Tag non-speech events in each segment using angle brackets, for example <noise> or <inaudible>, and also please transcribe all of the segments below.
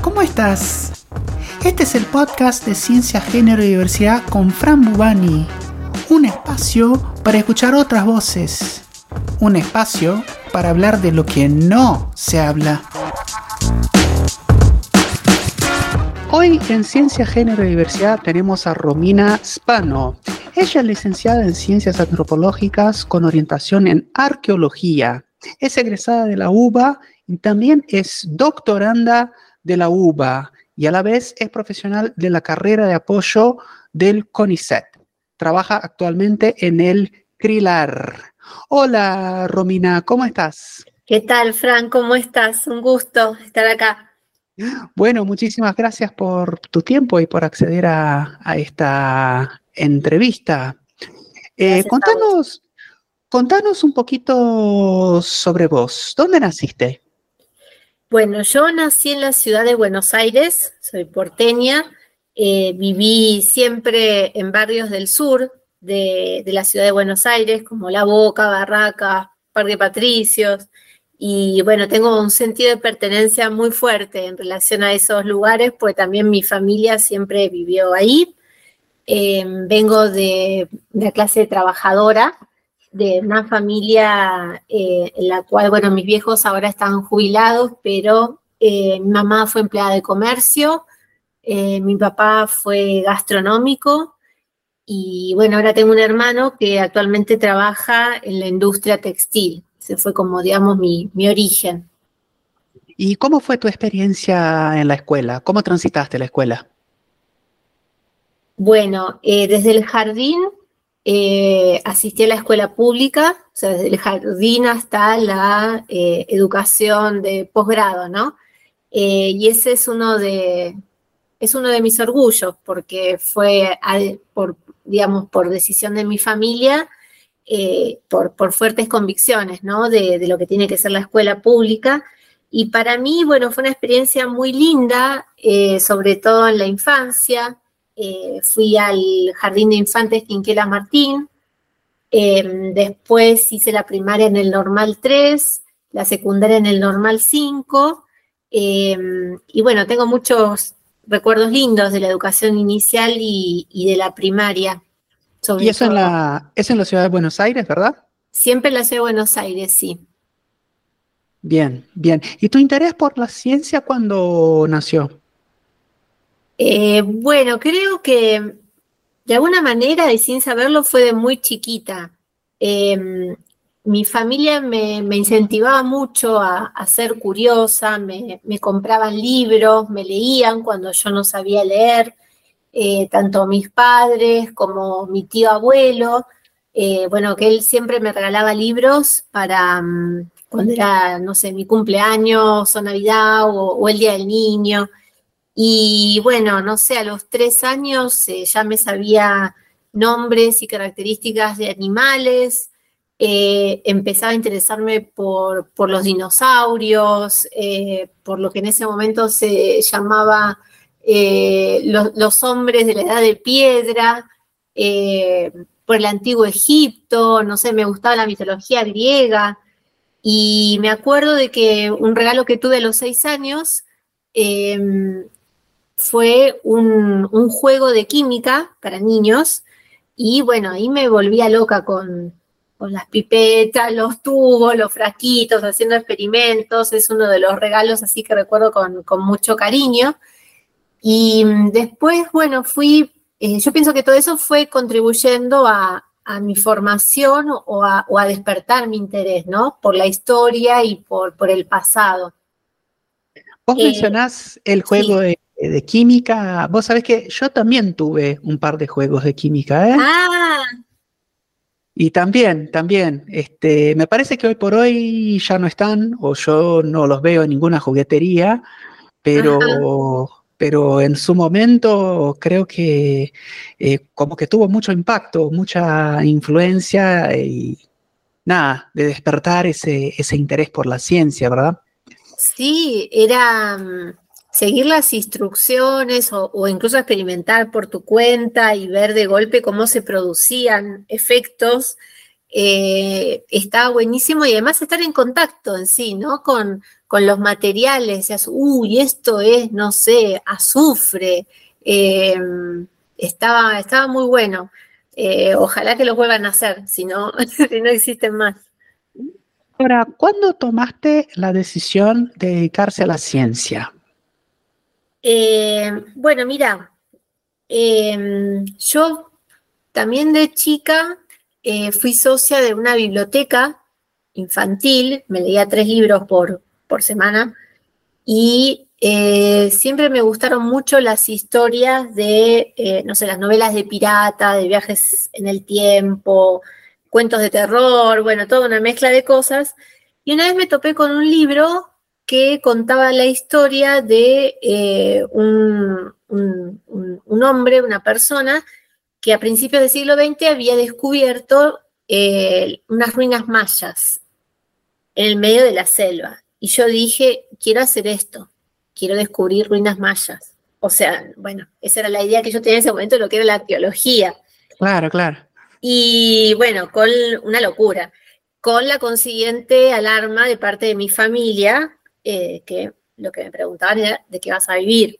¿cómo estás? Este es el podcast de Ciencia, Género y Diversidad con Fran Bubani. Un espacio para escuchar otras voces. Un espacio para hablar de lo que no se habla. Hoy en Ciencia, Género y Diversidad tenemos a Romina Spano. Ella es licenciada en Ciencias Antropológicas con orientación en Arqueología. Es egresada de la UBA y también es doctoranda de la UBA y a la vez es profesional de la carrera de apoyo del CONICET. Trabaja actualmente en el CRILAR. Hola, Romina, ¿cómo estás? ¿Qué tal, Fran? ¿Cómo estás? Un gusto estar acá. Bueno, muchísimas gracias por tu tiempo y por acceder a, esta entrevista. Eh, contanos, contanos un poquito sobre vos. ¿Dónde naciste? Bueno, yo nací en la ciudad de Buenos Aires, soy porteña, eh, viví siempre en barrios del sur de, la ciudad de Buenos Aires, como La Boca, Barraca, Parque Patricios, y bueno, tengo un sentido de pertenencia muy fuerte en relación a esos lugares, pues también mi familia siempre vivió ahí. Eh, vengo de, de la clase trabajadora, de una familia eh, en la cual, bueno, mis viejos ahora están jubilados, pero eh, mi mamá fue empleada de comercio, eh, mi papá fue gastronómico y bueno, ahora tengo un hermano que actualmente trabaja en la industria textil. Ese fue como, digamos, mi, mi origen. ¿Y cómo fue tu experiencia en la escuela? ¿Cómo transitaste la escuela? Bueno, desde el jardín eh, asistí a la escuela pública, o sea, desde el jardín hasta la eh, educación de posgrado, ¿no? Eh, y ese es uno de, es uno de mis orgullos, porque fue, por, digamos, por decisión de mi familia, por, por, fuertes convicciones, ¿no? De, de, lo que tiene que ser la escuela pública. Y para mí, bueno, fue una experiencia muy linda, sobre todo en la infancia, eh, fui al Jardín de Infantes Quinquela Martín, em, después hice la primaria en el Normal 3, la secundaria en el Normal 5, em, y bueno, tengo muchos recuerdos lindos de la educación inicial y, de la primaria. y eso en la, es en la ciudad de Buenos Aires, ¿verdad? Siempre en la ciudad de Buenos Aires, sí. Bien, bien. ¿Y tu interés por la ciencia cuándo nació? Eh, bueno, creo que de alguna manera y sin saberlo fue de muy chiquita. Em, mi familia me, incentivaba mucho a, ser curiosa, me, compraban libros, me leían cuando yo no sabía leer, eh, tanto mis padres como mi tío abuelo. Eh, bueno, que él siempre me regalaba libros para mm, cuando era, no sé, mi cumpleaños o Navidad o el Día del Niño. Y bueno, no sé, a los tres años eh, ya me sabía nombres y características de animales, eh, empezaba a interesarme por, los dinosaurios, eh, por lo que en ese momento se llamaba los, hombres de la edad de piedra, por el antiguo Egipto, no sé, me gustaba la mitología griega. Y me acuerdo de que un regalo que tuve a los seis años, em, fue un, juego de química para niños y bueno, ahí me volvía loca con, las pipetas, los tubos, los frasquitos, haciendo experimentos. Es uno de los regalos así que recuerdo con, mucho cariño. Y después, bueno, fui, eh, yo pienso que todo eso fue contribuyendo a, mi formación o a, despertar mi interés, ¿no? Por la historia y por, por el pasado. Vos mencionás el juego de eh, de química. Vos sabés que yo también tuve un par de juegos de química, ¿eh? Ah. Y también, también, este, me parece que hoy por hoy ya no están, o yo no los veo en ninguna juguetería, pero, pero en su momento creo que eh, como que tuvo mucho impacto, mucha influencia y nada, de despertar ese, ese interés por la ciencia, ¿verdad? Sí, era, mm, seguir las instrucciones o, incluso experimentar por tu cuenta y ver de golpe cómo se producían efectos, eh, estaba buenísimo y además estar en contacto en sí, ¿no? Con, con los materiales, decías, uy, esto es, no sé, azufre, em, estaba, estaba muy bueno. Eh, ojalá que lo vuelvan a hacer, si no, <laughs> si no existen más. Ahora, ¿cuándo tomaste la decisión de dedicarse a la ciencia? Eh, bueno, mira, em, yo también de chica eh, fui socia de una biblioteca infantil, me leía tres libros por, por semana y eh, siempre me gustaron mucho las historias de, no sé, las novelas de pirata, de viajes en el tiempo, cuentos de terror, bueno, toda una mezcla de cosas. Y una vez me topé con un libro que contaba la historia de un, un, hombre, una persona, que a principios del siglo XX había descubierto eh, unas ruinas mayas en el medio de la selva. Y yo dije, quiero hacer esto, quiero descubrir ruinas mayas. O sea, bueno, esa era la idea que yo tenía en ese momento de lo que era la arqueología. Claro, claro. Y bueno, con una locura, con la consiguiente alarma de parte de mi familia, eh, que lo que me preguntaban era de qué vas a vivir.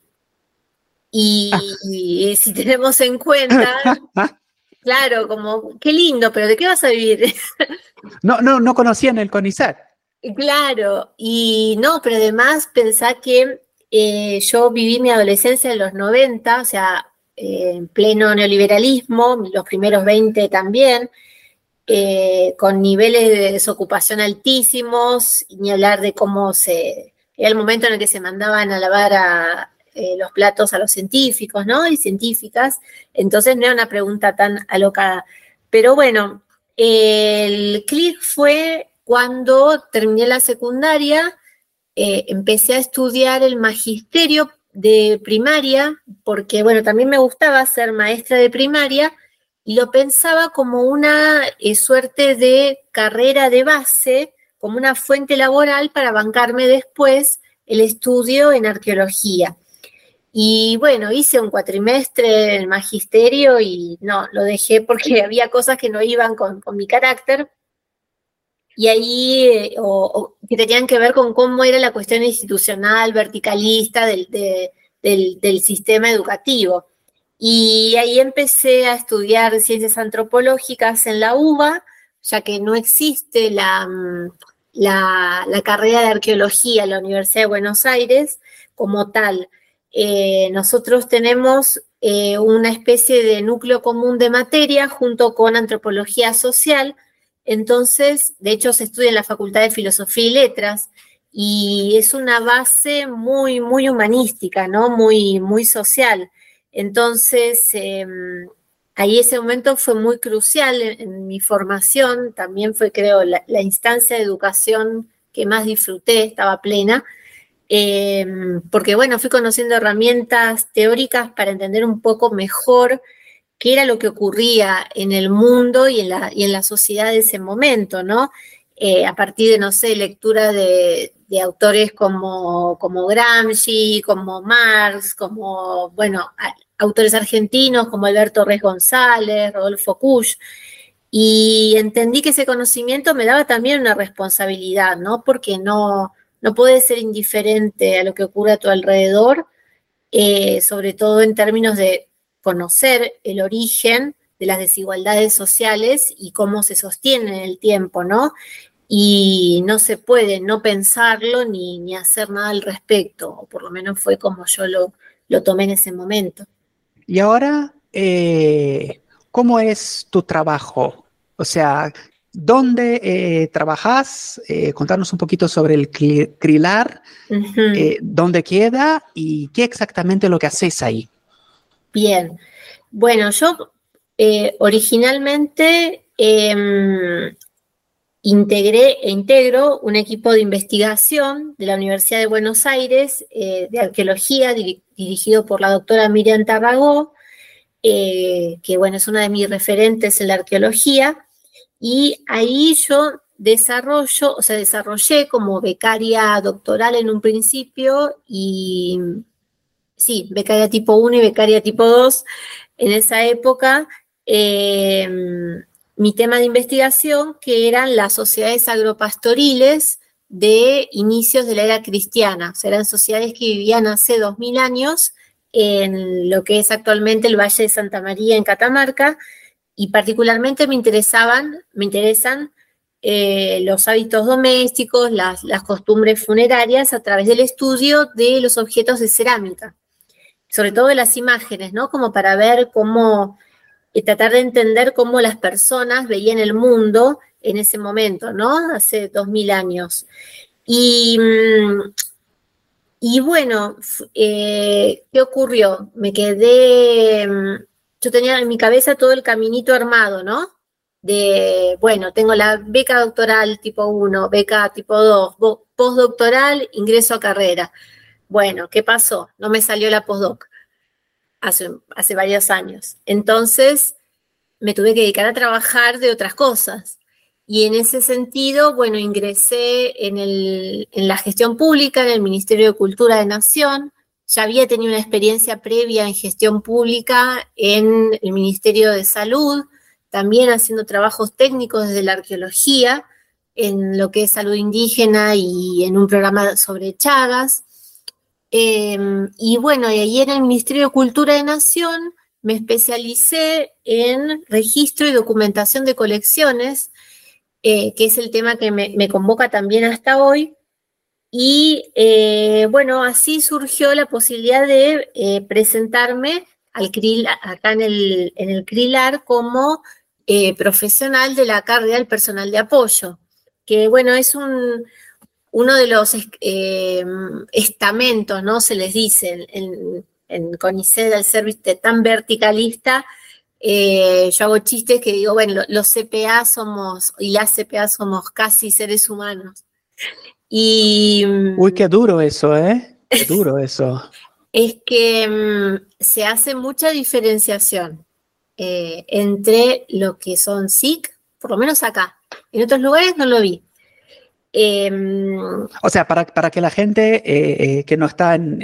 Y, si tenemos en cuenta, <laughs> claro, como, qué lindo, pero ¿de qué vas a vivir? <laughs> no, no, no conocían el CONICET. Claro, y no, pero además pensá que eh, yo viví mi adolescencia en los 90, o sea, eh, en pleno neoliberalismo, los primeros 20 también, eh, con niveles de desocupación altísimos, ni hablar de cómo se... Era el momento en el que se mandaban a lavar a, eh, los platos a los científicos, ¿no? Y científicas. Entonces no era una pregunta tan alocada. Pero bueno, el clic fue cuando terminé la secundaria, eh, empecé a estudiar el magisterio de primaria, porque bueno, también me gustaba ser maestra de primaria lo pensaba como una eh, suerte de carrera de base, como una fuente laboral para bancarme después el estudio en arqueología. Y bueno, hice un cuatrimestre en el magisterio y no, lo dejé porque <laughs> había cosas que no iban con, mi carácter. Y ahí, eh, o, que tenían que ver con cómo era la cuestión institucional, verticalista del, del, sistema educativo. Y ahí empecé a estudiar ciencias antropológicas en la UBA, ya que no existe la, mm, la, carrera de arqueología en la Universidad de Buenos Aires como tal. Eh, nosotros tenemos eh, una especie de núcleo común de materia junto con antropología social. Entonces, de hecho, se estudia en la Facultad de Filosofía y Letras y es una base muy, muy humanística, ¿no? Muy, muy social. Entonces, em, ahí ese momento fue muy crucial en, mi formación. También fue, creo, la, instancia de educación que más disfruté, estaba plena Em, porque bueno, fui conociendo herramientas teóricas para entender un poco mejor qué era lo que ocurría en el mundo y en la, y en la sociedad de ese momento, ¿no? Eh, a partir de, no sé, lectura de, autores como, como Gramsci, como Marx, como, bueno, autores argentinos como Alberto Reyes González, Rodolfo Kusch, y entendí que ese conocimiento me daba también una responsabilidad, ¿no? Porque no, no puedes ser indiferente a lo que ocurre a tu alrededor, eh, sobre todo en términos de conocer el origen de las desigualdades sociales y cómo se sostienen en el tiempo, ¿no? Y no se puede no pensarlo ni, hacer nada al respecto, o por lo menos fue como yo lo, lo tomé en ese momento. Y ahora, eh, ¿cómo es tu trabajo? O sea, ¿Dónde eh, trabajas? Eh, contarnos un poquito sobre el CRILAR, eh, dónde queda y qué exactamente lo que haces ahí. Bien, bueno, yo originalmente em, integré e integro un equipo de investigación de la Universidad de Buenos Aires de arqueología dirigido por la doctora Miriam Tarragó, que bueno, es una de mis referentes en la arqueología. Y ahí yo desarrollo, o sea, desarrollé como becaria doctoral en un principio y sí, becaria tipo 1 y becaria tipo 2 en esa época. Em, mi tema de investigación, que eran las sociedades agropastoriles de inicios de la era cristiana. O sea, eran sociedades que vivían hace 2000 años en lo que es actualmente el Valle de Santa María en Catamarca, y particularmente me interesaban, me interesan eh, los hábitos domésticos, las, las, costumbres funerarias a través del estudio de los objetos de cerámica, sobre todo de las imágenes, ¿no? Como para ver cómo, eh, tratar de entender cómo las personas veían el mundo en ese momento, ¿no? Hace dos mil años. Y, mm, y bueno, eh, ¿qué ocurrió? Me quedé, mm, yo tenía en mi cabeza todo el caminito armado, ¿no? De, bueno, tengo la beca doctoral tipo 1, beca tipo 2, postdoctoral, ingreso a carrera. Bueno, ¿qué pasó? No me salió la postdoc hace, varios años. Entonces, me tuve que dedicar a trabajar de otras cosas. Y en ese sentido, bueno, ingresé en, el, en, la gestión pública, en el Ministerio de Cultura de Nación. Ya había tenido una experiencia previa en gestión pública en el Ministerio de Salud, también haciendo trabajos técnicos desde la arqueología, en lo que es salud indígena y en un programa sobre Chagas. Em, y bueno, y ahí en el Ministerio de Cultura de Nación me especialicé en registro y documentación de colecciones eh, que es el tema que me, convoca también hasta hoy. Y eh, bueno, así surgió la posibilidad de eh, presentarme al CRIL, acá en el, en el CRILAR como profesional de la carrera del personal de apoyo, que bueno, es un, uno de los estamentos, ¿no? Se les dice en, en CONICET, al ser tan verticalista, eh, yo hago chistes que digo, bueno, los CPA somos, y las CPA somos casi seres humanos. Y. Uy, qué duro eso, ¿eh? Qué duro eso. <laughs> es que mm, se hace mucha diferenciación eh, entre lo que son SIC, por lo menos acá. En otros lugares no lo vi. Em, o sea, para, para, que la gente eh, eh, que no está en,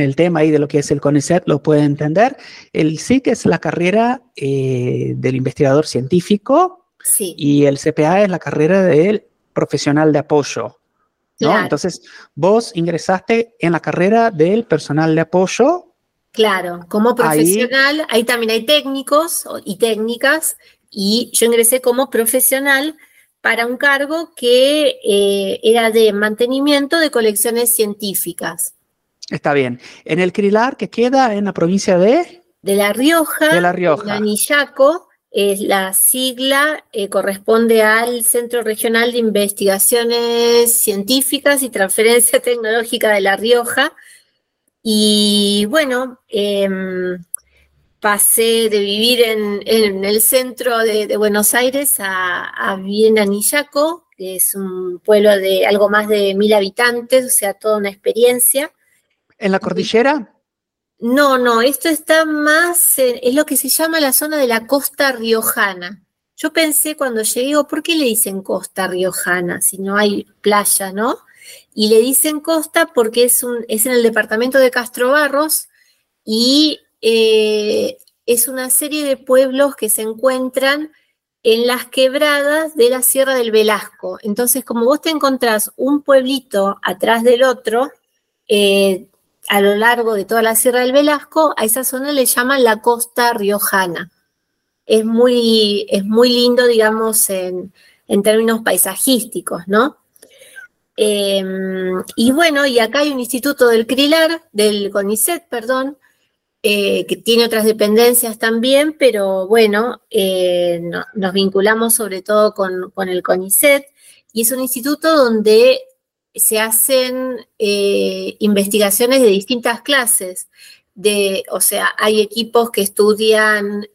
el tema ahí de lo que es el CONICET lo pueda entender, el SIC es la carrera eh, del investigador científico y el CPA es la carrera del profesional de apoyo. ¿no? Entonces, vos ingresaste en la carrera del personal de apoyo. Claro, como profesional, ahí también hay técnicos y técnicas, y yo ingresé como profesional para un cargo que eh, era de mantenimiento de colecciones científicas. Está bien. En el CRILAR, que queda en la provincia de... De La Rioja. De La Rioja. Anillaco, es la sigla, eh, corresponde al Centro Regional de Investigaciones Científicas y Transferencia Tecnológica de La Rioja. Y bueno, em, pasé de vivir en, el centro de, Buenos Aires a, vivir en Anillaco, que es un pueblo de algo más de mil habitantes, o sea, toda una experiencia. ¿En la cordillera? No, no, esto está más, es lo que se llama la zona de la costa riojana. Yo pensé cuando llegué, ¿por qué le dicen costa riojana si no hay playa, no? Y le dicen costa porque es, un, es en el departamento de Castro Barros y eh, es una serie de pueblos que se encuentran en las quebradas de la Sierra del Velasco. Entonces, como vos te encontrás un pueblito atrás del otro, eh, a lo largo de toda la Sierra del Velasco, a esa zona le llaman la costa riojana. Es muy, es muy lindo, digamos, en, términos paisajísticos, ¿no? Em, y bueno, y acá hay un instituto del CRILAR, del CONICET, perdón, eh, que tiene otras dependencias también, pero bueno, eh, nos vinculamos sobre todo con, el CONICET y es un instituto donde se hacen eh, investigaciones de distintas clases. De, o sea, hay equipos que estudian,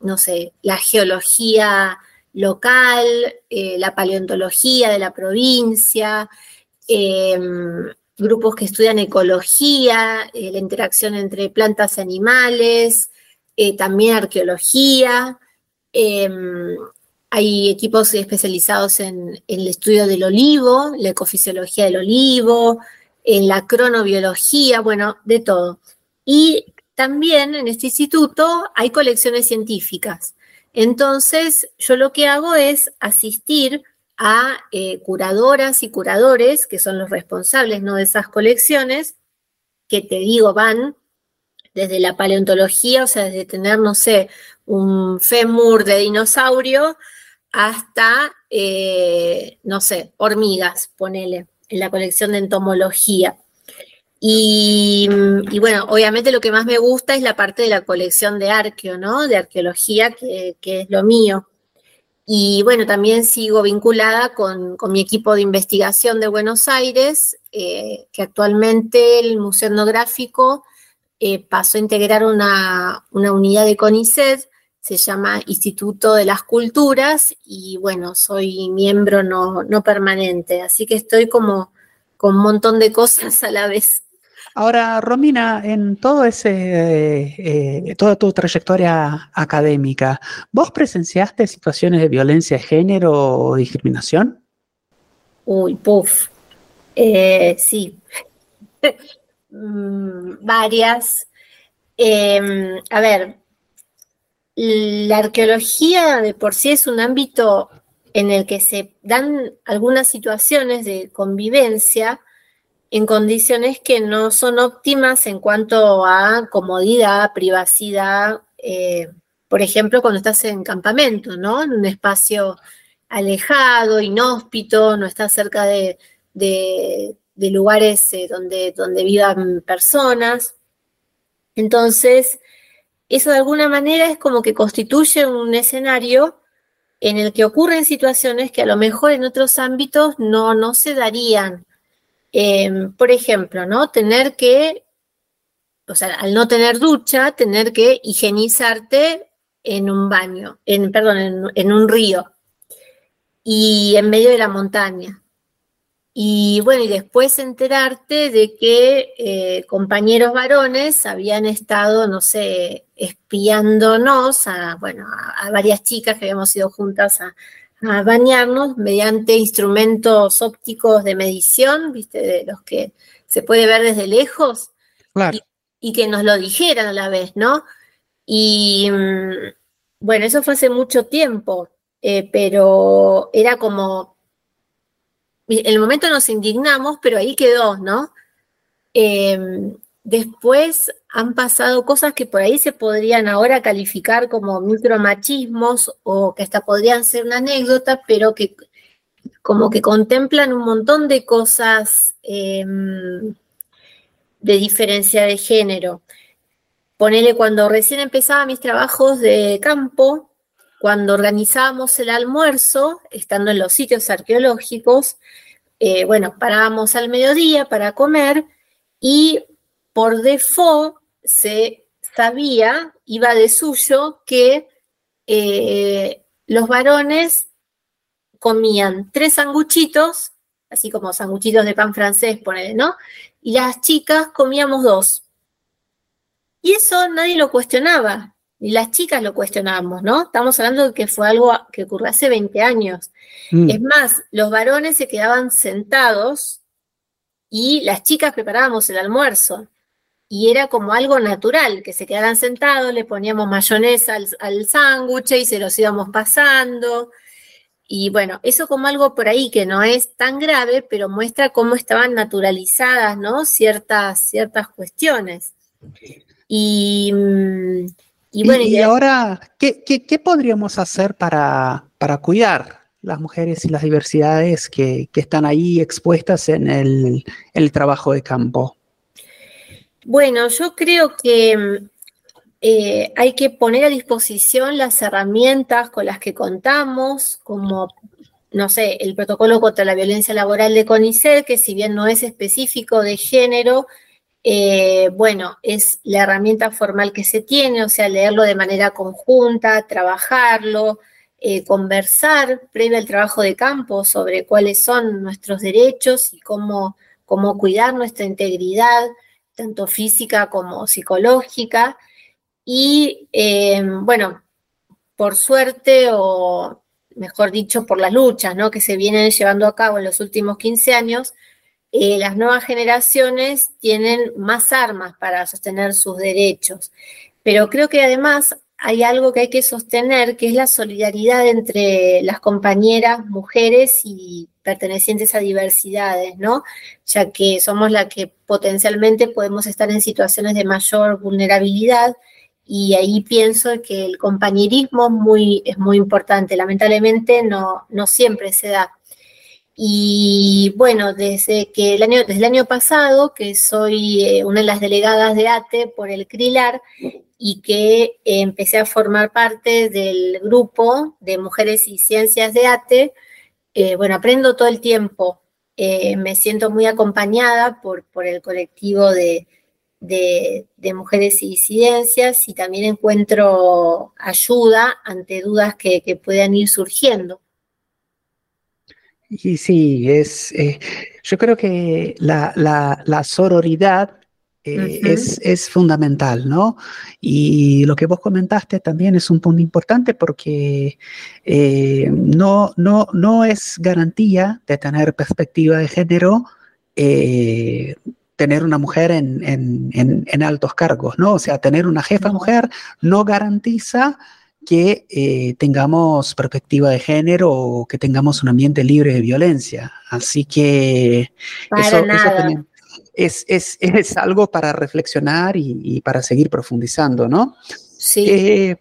no sé, la geología local, la paleontología de la provincia, grupos que estudian ecología, eh, la interacción entre plantas y animales, eh, también arqueología. Em, hay equipos especializados en, el estudio del olivo, la ecofisiología del olivo, en la cronobiología, bueno, de todo. Y también en este instituto hay colecciones científicas. Entonces, yo lo que hago es asistir a eh, curadoras y curadores, que son los responsables ¿no? de esas colecciones, que te digo, van desde la paleontología, o sea, desde tener, no sé, un fémur de dinosaurio hasta, eh, no sé, hormigas, ponele, en la colección de entomología. Y, bueno, obviamente lo que más me gusta es la parte de la colección de arqueo, ¿no? De arqueología, que, es lo mío. Y bueno, también sigo vinculada con, mi equipo de investigación de Buenos Aires, eh, que actualmente el Museo Etnográfico eh, pasó a integrar una, unidad de CONICET, se llama Instituto de las Culturas, y bueno, soy miembro no, no permanente, así que estoy como con un montón de cosas a la vez. Ahora, Romina, en todo ese, eh, toda tu trayectoria académica, ¿vos presenciaste situaciones de violencia de género o discriminación? Uy, puf. Eh, sí. <laughs> Mm, varias. Em, a ver, la arqueología de por sí es un ámbito en el que se dan algunas situaciones de convivencia en condiciones que no son óptimas en cuanto a comodidad, privacidad, eh, por ejemplo, cuando estás en campamento, ¿no? En un espacio alejado, inhóspito, no estás cerca de, lugares eh, donde, donde vivan personas. Entonces, eso de alguna manera es como que constituye un escenario en el que ocurren situaciones que a lo mejor en otros ámbitos no, no se darían. Em, por ejemplo, ¿no? Tener que, o sea, al no tener ducha, tener que higienizarte en un baño, en, perdón, en, un río y en medio de la montaña. Y bueno, y después enterarte de que eh, compañeros varones habían estado, no sé, espiándonos a, bueno, a varias chicas que habíamos ido juntas a, a bañarnos mediante instrumentos ópticos de medición, ¿viste? De los que se puede ver desde lejos. Y, que nos lo dijeran a la vez, ¿no? Y mm, bueno, eso fue hace mucho tiempo, eh, pero era como. En el momento nos indignamos, pero ahí quedó, ¿no? Em, Después han pasado cosas que por ahí se podrían ahora calificar como micromachismos o que hasta podrían ser una anécdota, pero que como que contemplan un montón de cosas em, de diferencia de género. Ponele cuando recién empezaba mis trabajos de campo, cuando organizábamos el almuerzo, estando en los sitios arqueológicos, eh, bueno, parábamos al mediodía para comer y por default se sabía, iba de suyo, que eh, los varones comían tres sanguchitos, así como sanguchitos de pan francés, ponele, ¿no? Y las chicas comíamos dos. Y eso nadie lo cuestionaba, ni las chicas lo cuestionábamos, ¿no? Estamos hablando de que fue algo que ocurrió hace 20 años. Mm. Es más, los varones se quedaban sentados y las chicas preparábamos el almuerzo y era como algo natural, que se quedaran sentados, le poníamos mayonesa al, sándwich y se los íbamos pasando. Y bueno, eso como algo por ahí que no es tan grave, pero muestra cómo estaban naturalizadas, ¿no? Ciertas, ciertas cuestiones. Y, mm, bueno. Y, ahora, ¿qué, podríamos hacer para, para cuidar las mujeres y las diversidades que, están ahí expuestas en el, en el trabajo de campo? Bueno, yo creo que eh, hay que poner a disposición las herramientas con las que contamos, como, no sé, el protocolo contra la violencia laboral de CONICET, que si bien no es específico de género, eh, bueno, es la herramienta formal que se tiene, o sea, leerlo de manera conjunta, trabajarlo, eh, conversar previo al trabajo de campo sobre cuáles son nuestros derechos y cómo, cómo cuidar nuestra integridad tanto física como psicológica. Y eh, bueno, por suerte, o mejor dicho, por las luchas ¿no? que se vienen llevando a cabo en los últimos 15 años, eh, las nuevas generaciones tienen más armas para sostener sus derechos. Pero creo que además hay algo que hay que sostener, que es la solidaridad entre las compañeras mujeres y pertenecientes a diversidades, ¿no? Ya que somos las que potencialmente podemos estar en situaciones de mayor vulnerabilidad y ahí pienso que el compañerismo es muy, es muy importante. Lamentablemente no, no siempre se da. Y bueno, desde que el año, desde el año pasado, que soy eh, una de las delegadas de ATE por el CRILAR y que eh, empecé a formar parte del grupo de mujeres y ciencias de ATE, eh, bueno, aprendo todo el tiempo. me siento muy acompañada por, por el colectivo de, de, mujeres y disidencias y también encuentro ayuda ante dudas que, que puedan ir surgiendo. Y sí, es, eh, yo creo que la, la, sororidad eh, es, es, fundamental, ¿no? Y lo que vos comentaste también es un punto importante porque eh, no, no, no es garantía de tener perspectiva de género tener una mujer en, en, en, altos cargos, ¿no? O sea, tener una jefa mujer no garantiza que eh, tengamos perspectiva de género o que tengamos un ambiente libre de violencia. Así que eso, también es, es, es, algo para reflexionar y, para seguir profundizando, ¿no? Sí. Eh,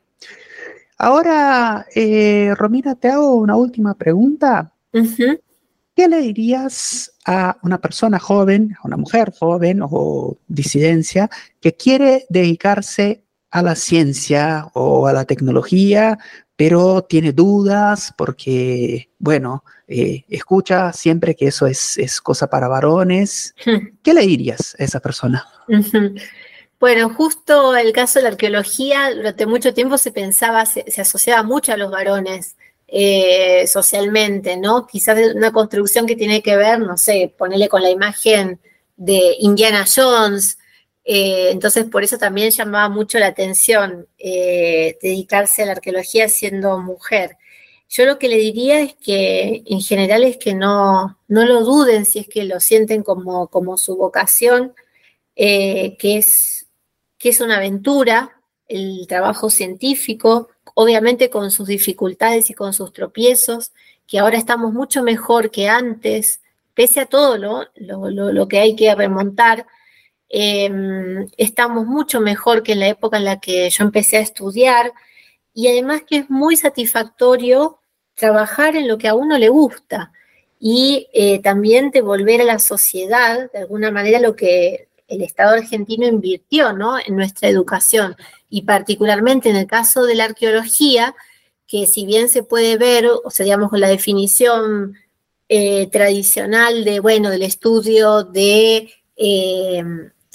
ahora, eh, Romina, te hago una última pregunta. ¿Qué le dirías a una persona joven, a una mujer joven o disidencia que quiere dedicarse a la ciencia o a la tecnología, pero tiene dudas porque, bueno, eh, escucha siempre que eso es, es cosa para varones. <laughs> ¿Qué le dirías a esa persona? Bueno, justo el caso de la arqueología, durante mucho tiempo se pensaba, se, asociaba mucho a los varones eh, socialmente, ¿no? Quizás una construcción que tiene que ver, no sé, ponerle con la imagen de Indiana Jones, eh, entonces, por eso también llamaba mucho la atención eh, dedicarse a la arqueología siendo mujer. Yo lo que le diría es que en general es que no, no lo duden si es que lo sienten como, como su vocación, eh, que, es, que es una aventura, el trabajo científico, obviamente con sus dificultades y con sus tropiezos, que ahora estamos mucho mejor que antes, pese a todo lo, lo que hay que remontar Em, estamos mucho mejor que en la época en la que yo empecé a estudiar y además que es muy satisfactorio trabajar en lo que a uno le gusta y eh, también devolver a la sociedad de alguna manera lo que el Estado argentino invirtió ¿no? en nuestra educación y particularmente en el caso de la arqueología, que si bien se puede ver, o sea, digamos, con la definición eh, tradicional de, bueno, del estudio de eh,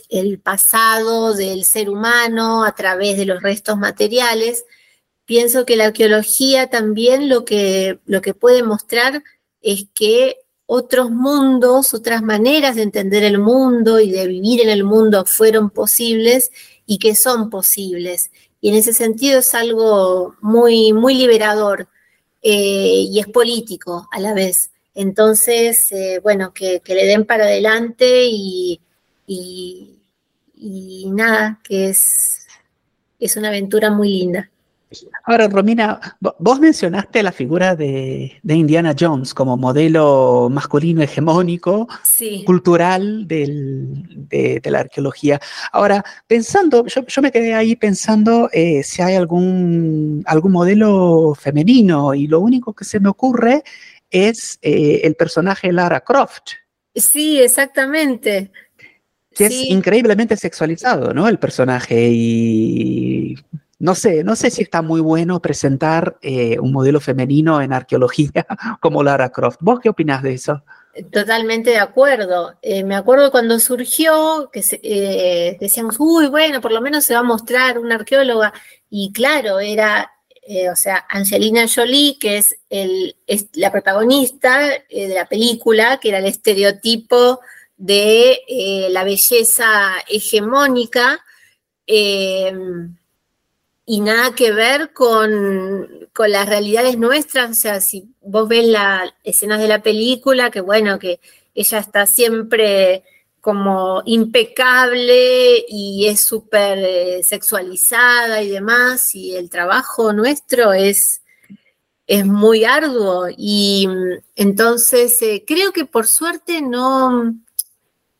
el pasado del ser humano a través de los restos materiales. Pienso que la arqueología también lo que, lo que puede mostrar es que otros mundos, otras maneras de entender el mundo y de vivir en el mundo fueron posibles y que son posibles. Y en ese sentido es algo muy, muy liberador eh, y es político a la vez. Entonces, eh, bueno, que, le den para adelante y, y nada, que es, es una aventura muy linda. Ahora, Romina, vos mencionaste la figura de, Indiana Jones como modelo masculino hegemónico, cultural de, la arqueología. Ahora, pensando, yo, me quedé ahí pensando eh, si hay algún, algún modelo femenino y lo único que se me ocurre es eh, el personaje Lara Croft. Sí, exactamente que es increíblemente sexualizado, ¿no? El personaje y no sé, no sé si está muy bueno presentar eh, un modelo femenino en arqueología <laughs> como Lara Croft. ¿Vos qué opinás de eso? Totalmente de acuerdo. Eh, me acuerdo cuando surgió que eh, decíamos, uy, bueno, por lo menos se va a mostrar una arqueóloga. Y claro, era, o sea, Angelina Jolie, que es, el, es la protagonista de la película, que era el estereotipo de eh, la belleza hegemónica em, y nada que ver con, las realidades nuestras. O sea, si vos ves las escenas de la película, que bueno, que ella está siempre como impecable y es súper eh, sexualizada y demás, y el trabajo nuestro es, es muy arduo. Y mm, entonces eh, creo que por suerte no,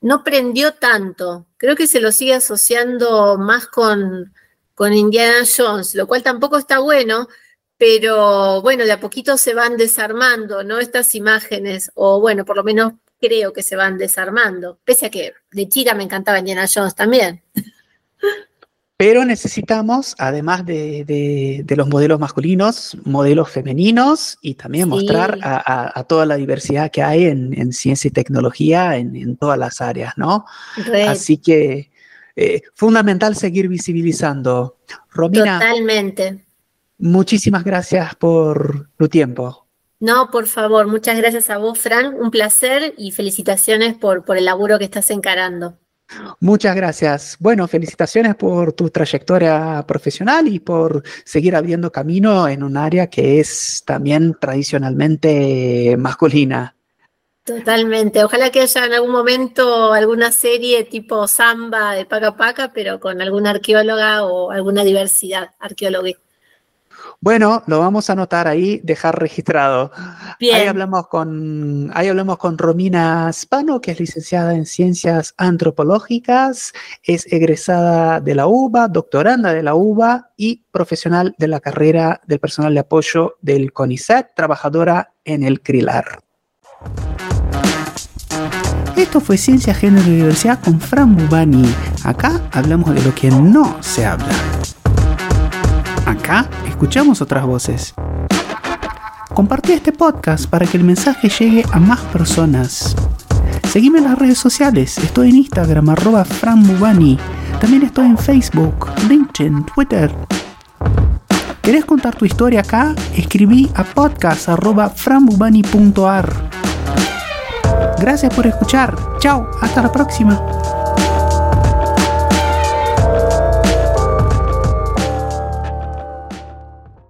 no prendió tanto. Creo que se lo sigue asociando más con, con Indiana Jones, lo cual tampoco está bueno, pero bueno, de a poquito se van desarmando, ¿no? Estas imágenes, o bueno, por lo menos creo que se van desarmando, pese a que de chica me encantaba Indiana Jones también. <laughs> Pero necesitamos, además de, los modelos masculinos, modelos femeninos y también mostrar a, toda la diversidad que hay en, ciencia y tecnología en, todas las áreas, ¿no? Así que eh, fundamental seguir visibilizando. Romina. Totalmente. Muchísimas gracias por tu tiempo. No, por favor, muchas gracias a vos, Fran. Un placer y felicitaciones por, por el laburo que estás encarando. Muchas gracias. Bueno, felicitaciones por tu trayectoria profesional y por seguir abriendo camino en un área que es también tradicionalmente masculina. Totalmente. Ojalá que haya en algún momento alguna serie tipo Samba de Paca Paca, pero con alguna arqueóloga o alguna diversidad arqueológica. Bueno, lo vamos a anotar ahí, dejar registrado. Ahí hablamos con, ahí hablamos con Romina Spano, que es licenciada en Ciencias Antropológicas, es egresada de la UBA, doctoranda de la UBA y profesional de la carrera del personal de apoyo del CONICET, trabajadora en el CRILAR. Esto fue Ciencia, Género y Diversidad con Fran Bubani. Acá hablamos de lo que no se habla. Acá escuchamos otras voces. Compartí este podcast para que el mensaje llegue a más personas. Seguime en las redes sociales. Estoy en Instagram, arroba franbubani. También estoy en Facebook, LinkedIn, Twitter. ¿Querés contar tu historia acá? Escribí a podcast.frambubani.ar. Gracias por escuchar. Chao, hasta la próxima.